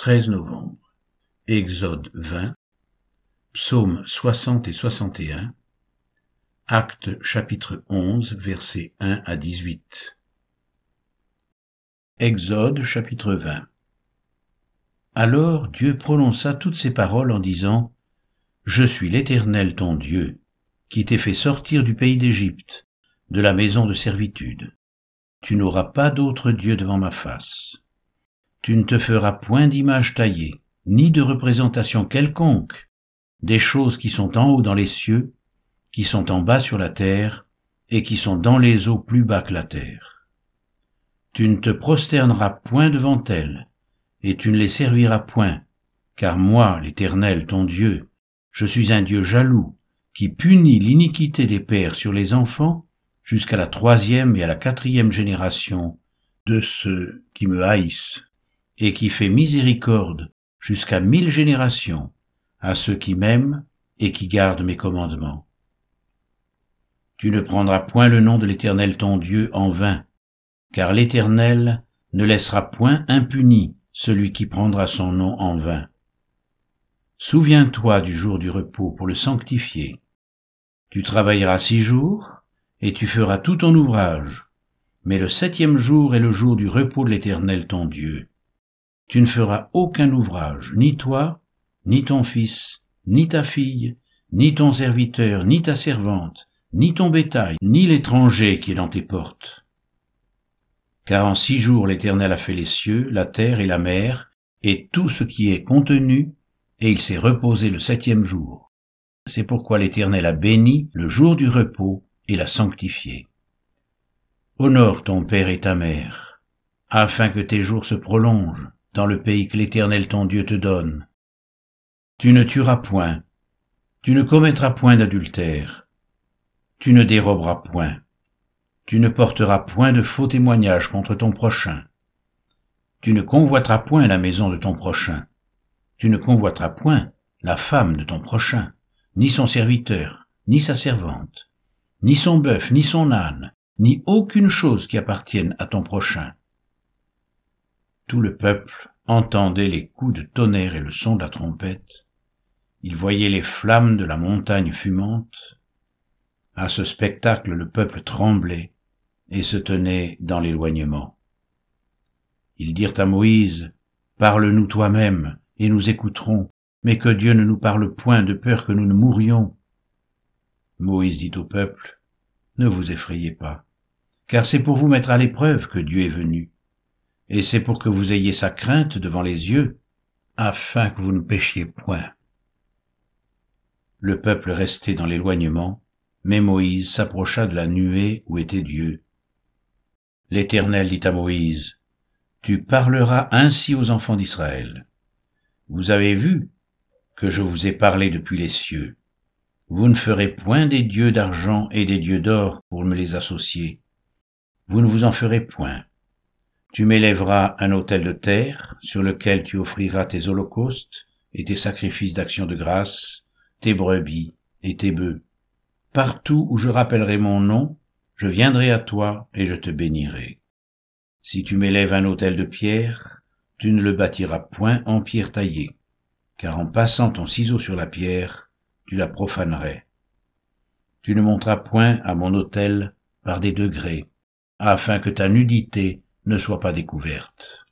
13 novembre. Exode 20, Psaumes 60 et 61, Actes chapitre 11, versets 1 à 18. Exode chapitre 20. Alors Dieu prononça toutes ces paroles en disant, Je suis l'Éternel ton Dieu, qui t'ai fait sortir du pays d'Égypte, de la maison de servitude. Tu n'auras pas d'autre Dieu devant ma face. Tu ne te feras point d'image taillée, ni de représentation quelconque des choses qui sont en haut dans les cieux, qui sont en bas sur la terre, et qui sont dans les eaux plus bas que la terre. Tu ne te prosterneras point devant elles, et tu ne les serviras point, car moi, l'Éternel, ton Dieu, je suis un Dieu jaloux, qui punit l'iniquité des pères sur les enfants jusqu'à la troisième et à la quatrième génération de ceux qui me haïssent, et qui fait miséricorde jusqu'à mille générations à ceux qui m'aiment et qui gardent mes commandements. Tu ne prendras point le nom de l'Éternel ton Dieu en vain, car l'Éternel ne laissera point impuni celui qui prendra son nom en vain. Souviens-toi du jour du repos pour le sanctifier. Tu travailleras six jours, et tu feras tout ton ouvrage. Mais le septième jour est le jour du repos de l'Éternel ton Dieu. Tu ne feras aucun ouvrage, ni toi, ni ton fils, ni ta fille, ni ton serviteur, ni ta servante, ni ton bétail, ni l'étranger qui est dans tes portes car en six jours l'Éternel a fait les cieux, la terre et la mer, et tout ce qui est contenu, et il s'est reposé le septième jour. C'est pourquoi l'Éternel a béni le jour du repos et l'a sanctifié. Honore ton Père et ta Mère, afin que tes jours se prolongent dans le pays que l'Éternel ton Dieu te donne. Tu ne tueras point, tu ne commettras point d'adultère, tu ne déroberas point, tu ne porteras point de faux témoignages contre ton prochain. Tu ne convoiteras point la maison de ton prochain. Tu ne convoiteras point la femme de ton prochain, ni son serviteur, ni sa servante, ni son bœuf, ni son âne, ni aucune chose qui appartienne à ton prochain. Tout le peuple entendait les coups de tonnerre et le son de la trompette. Il voyait les flammes de la montagne fumante. À ce spectacle, le peuple tremblait et se tenaient dans l'éloignement. Ils dirent à Moïse, Parle-nous toi-même, et nous écouterons, mais que Dieu ne nous parle point de peur que nous ne mourions. Moïse dit au peuple, Ne vous effrayez pas, car c'est pour vous mettre à l'épreuve que Dieu est venu, et c'est pour que vous ayez sa crainte devant les yeux, afin que vous ne péchiez point. Le peuple restait dans l'éloignement, mais Moïse s'approcha de la nuée où était Dieu, L'Éternel dit à Moïse, Tu parleras ainsi aux enfants d'Israël. Vous avez vu que je vous ai parlé depuis les cieux. Vous ne ferez point des dieux d'argent et des dieux d'or pour me les associer. Vous ne vous en ferez point. Tu m'élèveras un autel de terre sur lequel tu offriras tes holocaustes et tes sacrifices d'action de grâce, tes brebis et tes bœufs. Partout où je rappellerai mon nom, je viendrai à toi et je te bénirai. Si tu m'élèves un autel de pierre, tu ne le bâtiras point en pierre taillée, car en passant ton ciseau sur la pierre, tu la profanerais. Tu ne monteras point à mon autel par des degrés, afin que ta nudité ne soit pas découverte.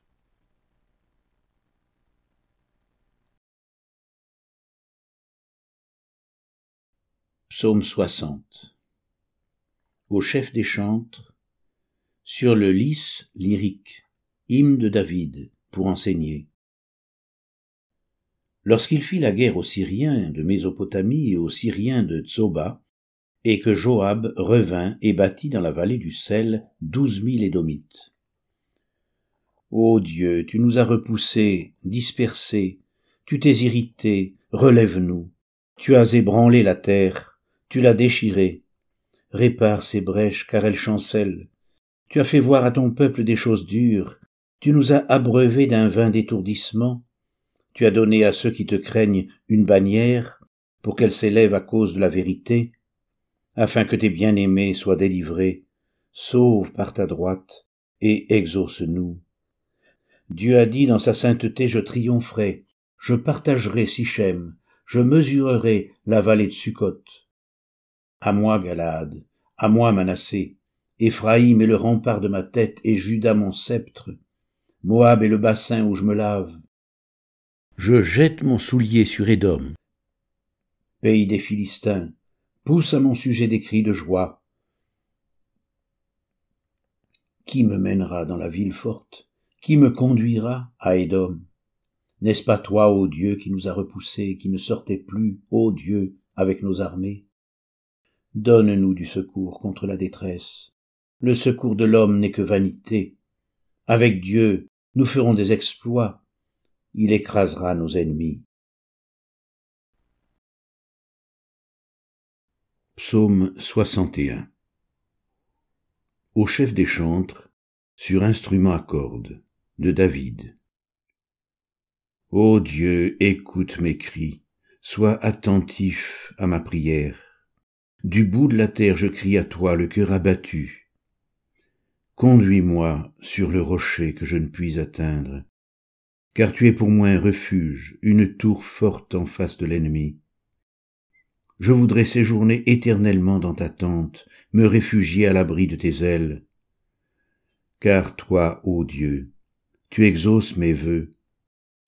Psaume 60 au chef des chantres, sur le lys lyrique, hymne de David, pour enseigner. Lorsqu'il fit la guerre aux Syriens de Mésopotamie et aux Syriens de Tsoba, et que Joab revint et bâtit dans la vallée du sel douze mille Édomites. Ô Dieu, tu nous as repoussés, dispersés, tu t'es irrité, relève-nous. Tu as ébranlé la terre, tu l'as déchirée, répare ces brèches, car elles chancellent. Tu as fait voir à ton peuple des choses dures, tu nous as abreuvés d'un vin d'étourdissement, tu as donné à ceux qui te craignent une bannière, pour qu'elle s'élève à cause de la vérité, afin que tes bien-aimés soient délivrés, sauve par ta droite, et exauce-nous. Dieu a dit dans sa sainteté, je triompherai, je partagerai Sichem, je mesurerai la vallée de Sukkot. À moi, Galade, à moi, Manassé, Éphraïm est le rempart de ma tête et Judas mon sceptre. Moab est le bassin où je me lave. Je jette mon soulier sur Édom. Pays des Philistins, pousse à mon sujet des cris de joie. Qui me mènera dans la ville forte? Qui me conduira à Édom? N'est-ce pas toi, ô Dieu, qui nous a repoussés, qui ne sortais plus, ô Dieu, avec nos armées? Donne-nous du secours contre la détresse. Le secours de l'homme n'est que vanité. Avec Dieu, nous ferons des exploits. Il écrasera nos ennemis. Psaume 61 Au chef des chantres, sur instrument à cordes, de David. Ô Dieu, écoute mes cris, sois attentif à ma prière. Du bout de la terre je crie à toi, le cœur abattu. Conduis-moi sur le rocher que je ne puis atteindre, car tu es pour moi un refuge, une tour forte en face de l'ennemi. Je voudrais séjourner éternellement dans ta tente, me réfugier à l'abri de tes ailes. Car toi, ô Dieu, tu exauces mes vœux,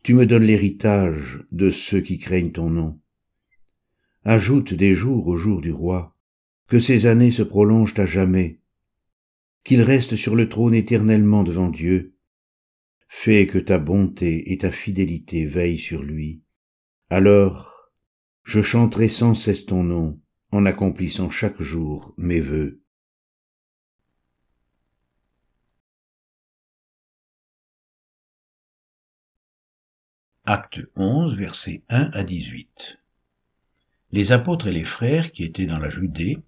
tu me donnes l'héritage de ceux qui craignent ton nom. Ajoute des jours au jour du roi, que ces années se prolongent à jamais, qu'il reste sur le trône éternellement devant Dieu. Fais que ta bonté et ta fidélité veillent sur lui. Alors, je chanterai sans cesse ton nom, en accomplissant chaque jour mes vœux. Acte 11, versets 1 à 18. Les apôtres et les frères qui étaient dans la Judée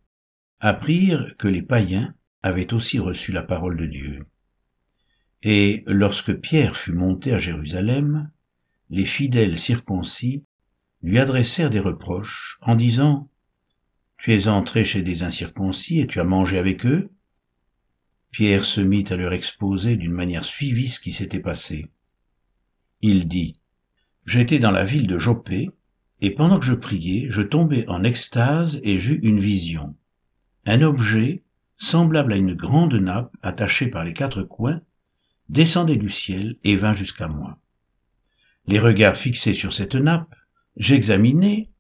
apprirent que les païens avaient aussi reçu la parole de Dieu. Et lorsque Pierre fut monté à Jérusalem, les fidèles circoncis lui adressèrent des reproches en disant Tu es entré chez des incirconcis et tu as mangé avec eux? Pierre se mit à leur exposer d'une manière suivie ce qui s'était passé. Il dit J'étais dans la ville de Jopé, et pendant que je priais, je tombai en extase et j'eus une vision. Un objet, semblable à une grande nappe attachée par les quatre coins, descendait du ciel et vint jusqu'à moi. Les regards fixés sur cette nappe, j'examinai,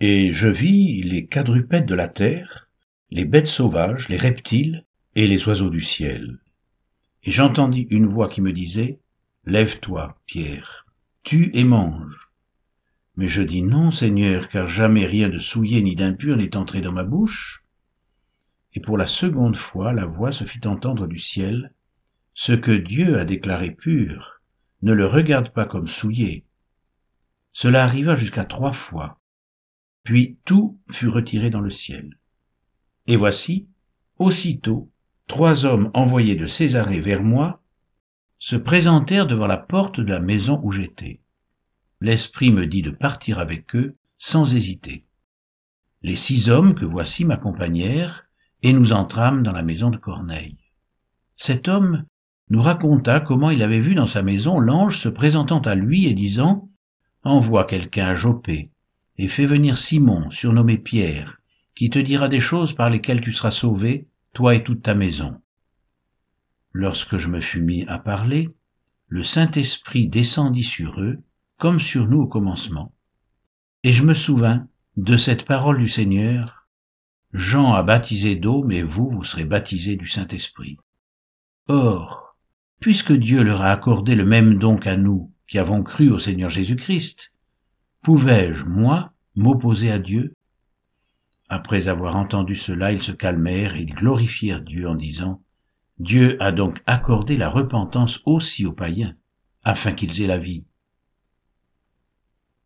et je vis les quadrupèdes de la terre, les bêtes sauvages, les reptiles et les oiseaux du ciel. Et j'entendis une voix qui me disait, Lève-toi, Pierre, tue et mange. Mais je dis non, Seigneur, car jamais rien de souillé ni d'impur n'est entré dans ma bouche. Et pour la seconde fois, la voix se fit entendre du ciel. Ce que Dieu a déclaré pur, ne le regarde pas comme souillé. Cela arriva jusqu'à trois fois. Puis tout fut retiré dans le ciel. Et voici, aussitôt, trois hommes envoyés de Césarée vers moi se présentèrent devant la porte de la maison où j'étais. L'Esprit me dit de partir avec eux sans hésiter. Les six hommes que voici m'accompagnèrent, et nous entrâmes dans la maison de Corneille. Cet homme nous raconta comment il avait vu dans sa maison l'ange se présentant à lui et disant Envoie quelqu'un à Jopé, et fais venir Simon, surnommé Pierre, qui te dira des choses par lesquelles tu seras sauvé, toi et toute ta maison. Lorsque je me fus mis à parler, le Saint-Esprit descendit sur eux, comme sur nous au commencement. Et je me souvins de cette parole du Seigneur, Jean a baptisé d'eau, mais vous, vous serez baptisés du Saint-Esprit. Or, puisque Dieu leur a accordé le même don qu'à nous, qui avons cru au Seigneur Jésus-Christ, pouvais-je, moi, m'opposer à Dieu? Après avoir entendu cela, ils se calmèrent et ils glorifièrent Dieu en disant, Dieu a donc accordé la repentance aussi aux païens, afin qu'ils aient la vie.